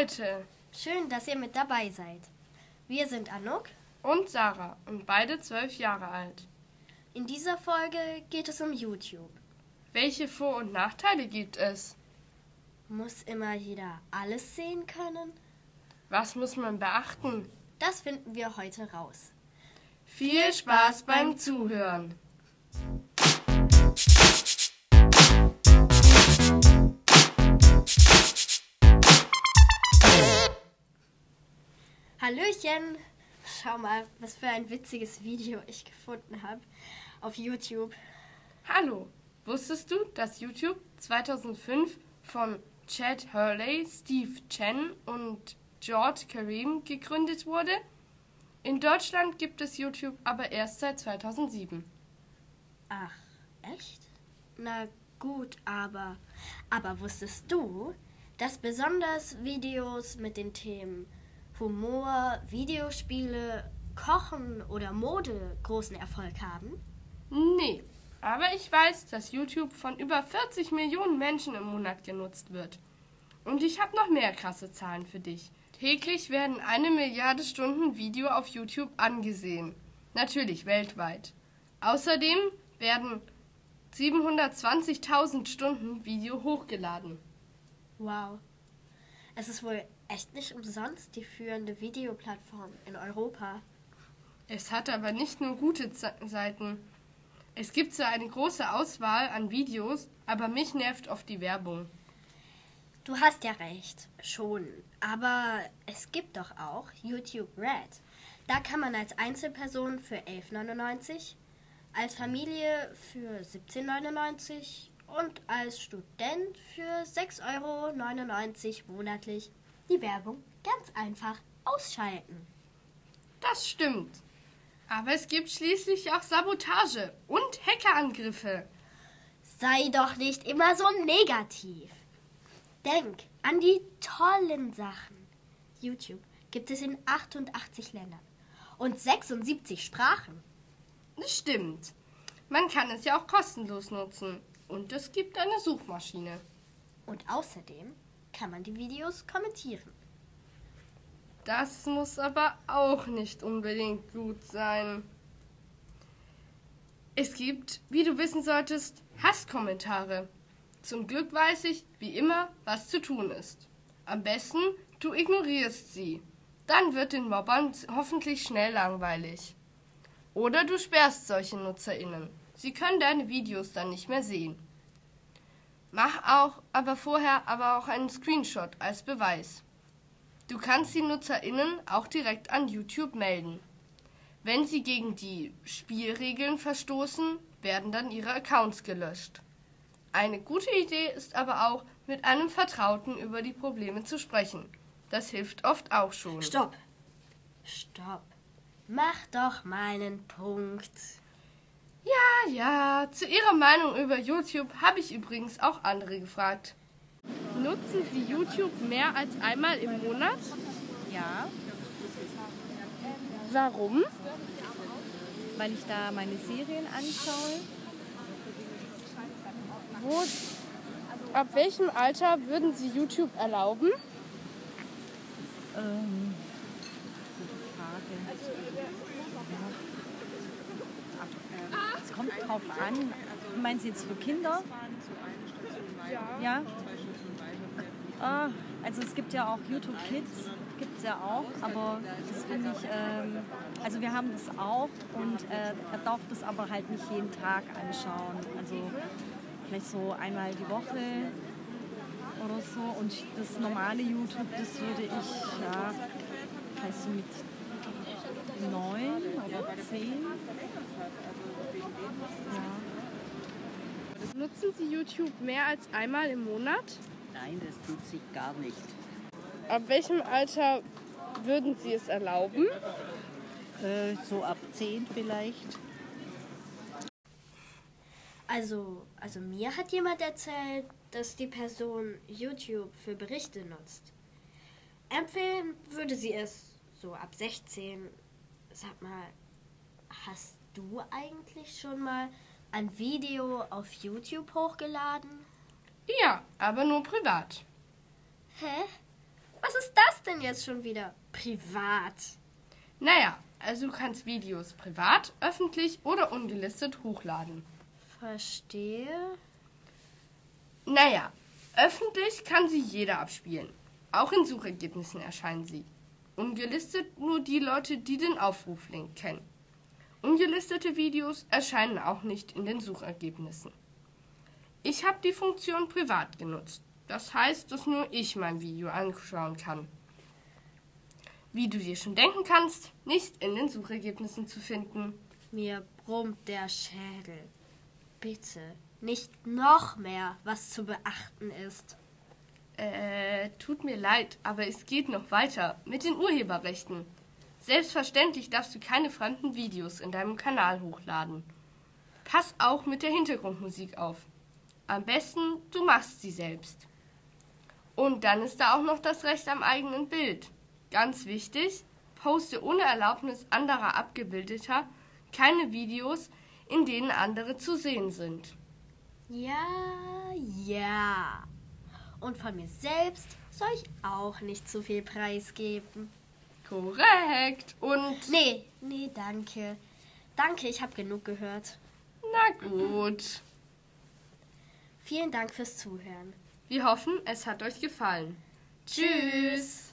Leute Schön, dass ihr mit dabei seid. Wir sind Anuk. und Sarah und beide zwölf Jahre alt. In dieser Folge geht es um YouTube. Welche Vor- und Nachteile gibt es? Muss immer jeder alles sehen können? Was muss man beachten? Das finden wir heute raus. Viel Spaß beim Zuhören. Hallöchen! Schau mal, was für ein witziges Video ich gefunden habe auf YouTube. Hallo, wusstest du, dass YouTube 2005 von Chad Hurley, Steve Chen und George Kareem gegründet wurde? In Deutschland gibt es YouTube aber erst seit 2007. Ach, echt? Na gut, aber. Aber wusstest du, dass besonders Videos mit den Themen Humor, Videospiele, Kochen oder Mode großen Erfolg haben? Nee, aber ich weiß, dass YouTube von über 40 Millionen Menschen im Monat genutzt wird. Und ich habe noch mehr krasse Zahlen für dich. Täglich werden eine Milliarde Stunden Video auf YouTube angesehen. Natürlich weltweit. Außerdem werden 720.000 Stunden Video hochgeladen. Wow. Es ist wohl echt nicht umsonst die führende Videoplattform in Europa. Es hat aber nicht nur gute Ze- Seiten. Es gibt zwar eine große Auswahl an Videos, aber mich nervt oft die Werbung. Du hast ja recht, schon. Aber es gibt doch auch YouTube Red. Da kann man als Einzelperson für 11,99, als Familie für 17,99 und als Student für 6,99 Euro monatlich die Werbung ganz einfach ausschalten. Das stimmt. Aber es gibt schließlich auch Sabotage und Hackerangriffe. Sei doch nicht immer so negativ. Denk an die tollen Sachen. YouTube gibt es in 88 Ländern und 76 Sprachen. Das stimmt. Man kann es ja auch kostenlos nutzen. Und es gibt eine Suchmaschine. Und außerdem kann man die Videos kommentieren. Das muss aber auch nicht unbedingt gut sein. Es gibt, wie du wissen solltest, Hasskommentare. Zum Glück weiß ich, wie immer, was zu tun ist. Am besten, du ignorierst sie. Dann wird den Mobbern hoffentlich schnell langweilig. Oder du sperrst solche NutzerInnen. Sie können deine Videos dann nicht mehr sehen. Mach auch, aber vorher aber auch einen Screenshot als Beweis. Du kannst die NutzerInnen auch direkt an YouTube melden. Wenn sie gegen die Spielregeln verstoßen, werden dann ihre Accounts gelöscht. Eine gute Idee ist aber auch, mit einem Vertrauten über die Probleme zu sprechen. Das hilft oft auch schon. Stopp! Stopp! Mach doch meinen Punkt. Ja, ja, zu Ihrer Meinung über YouTube habe ich übrigens auch andere gefragt. Nutzen Sie YouTube mehr als einmal im Monat? Ja, Warum? weil ich da meine Serien anschaue. Wo, ab welchem Alter würden Sie YouTube erlauben? Ähm, gute Frage. kommt drauf an. Du meinst jetzt für Kinder? Ja. Ah, also es gibt ja auch YouTube Kids, gibt es ja auch, aber das finde ich, ähm, also wir haben das auch und äh, er darf das aber halt nicht jeden Tag anschauen. Also vielleicht so einmal die Woche oder so und das normale YouTube, das würde ich, ja, vielleicht so mit 9, sehen. Ja. Nutzen Sie YouTube mehr als einmal im Monat? Nein, das tut sich gar nicht. Ab welchem Alter würden Sie es erlauben? Äh, so ab 10 vielleicht. Also, also mir hat jemand erzählt, dass die Person YouTube für Berichte nutzt. Empfehlen würde sie es so ab 16, sag mal hast du eigentlich schon mal ein Video auf YouTube hochgeladen? Ja, aber nur privat. Hä? Was ist das denn jetzt schon wieder? Privat. Naja, also du kannst Videos privat, öffentlich oder ungelistet hochladen. Verstehe. Naja, öffentlich kann sie jeder abspielen. Auch in Suchergebnissen erscheinen sie. Ungelistet nur die Leute, die den Aufruflink kennen. Ungelistete Videos erscheinen auch nicht in den Suchergebnissen. Ich habe die Funktion privat genutzt. Das heißt, dass nur ich mein Video anschauen kann. Wie du dir schon denken kannst, nicht in den Suchergebnissen zu finden. Mir brummt der Schädel. Bitte, nicht noch mehr, was zu beachten ist. Äh, tut mir leid, aber es geht noch weiter mit den Urheberrechten. Selbstverständlich darfst du keine fremden Videos in deinem Kanal hochladen. Pass auch mit der Hintergrundmusik auf. Am besten, du machst sie selbst. Und dann ist da auch noch das Recht am eigenen Bild. Ganz wichtig, poste ohne Erlaubnis anderer Abgebildeter keine Videos, in denen andere zu sehen sind. Ja, ja. Und von mir selbst soll ich auch nicht zu viel preisgeben. Korrekt. Und Nee, nee, danke. Danke, ich habe genug gehört. na gut. Vielen Dank fürs Zuhören. Wir hoffen, es hat euch gefallen. Tschüss.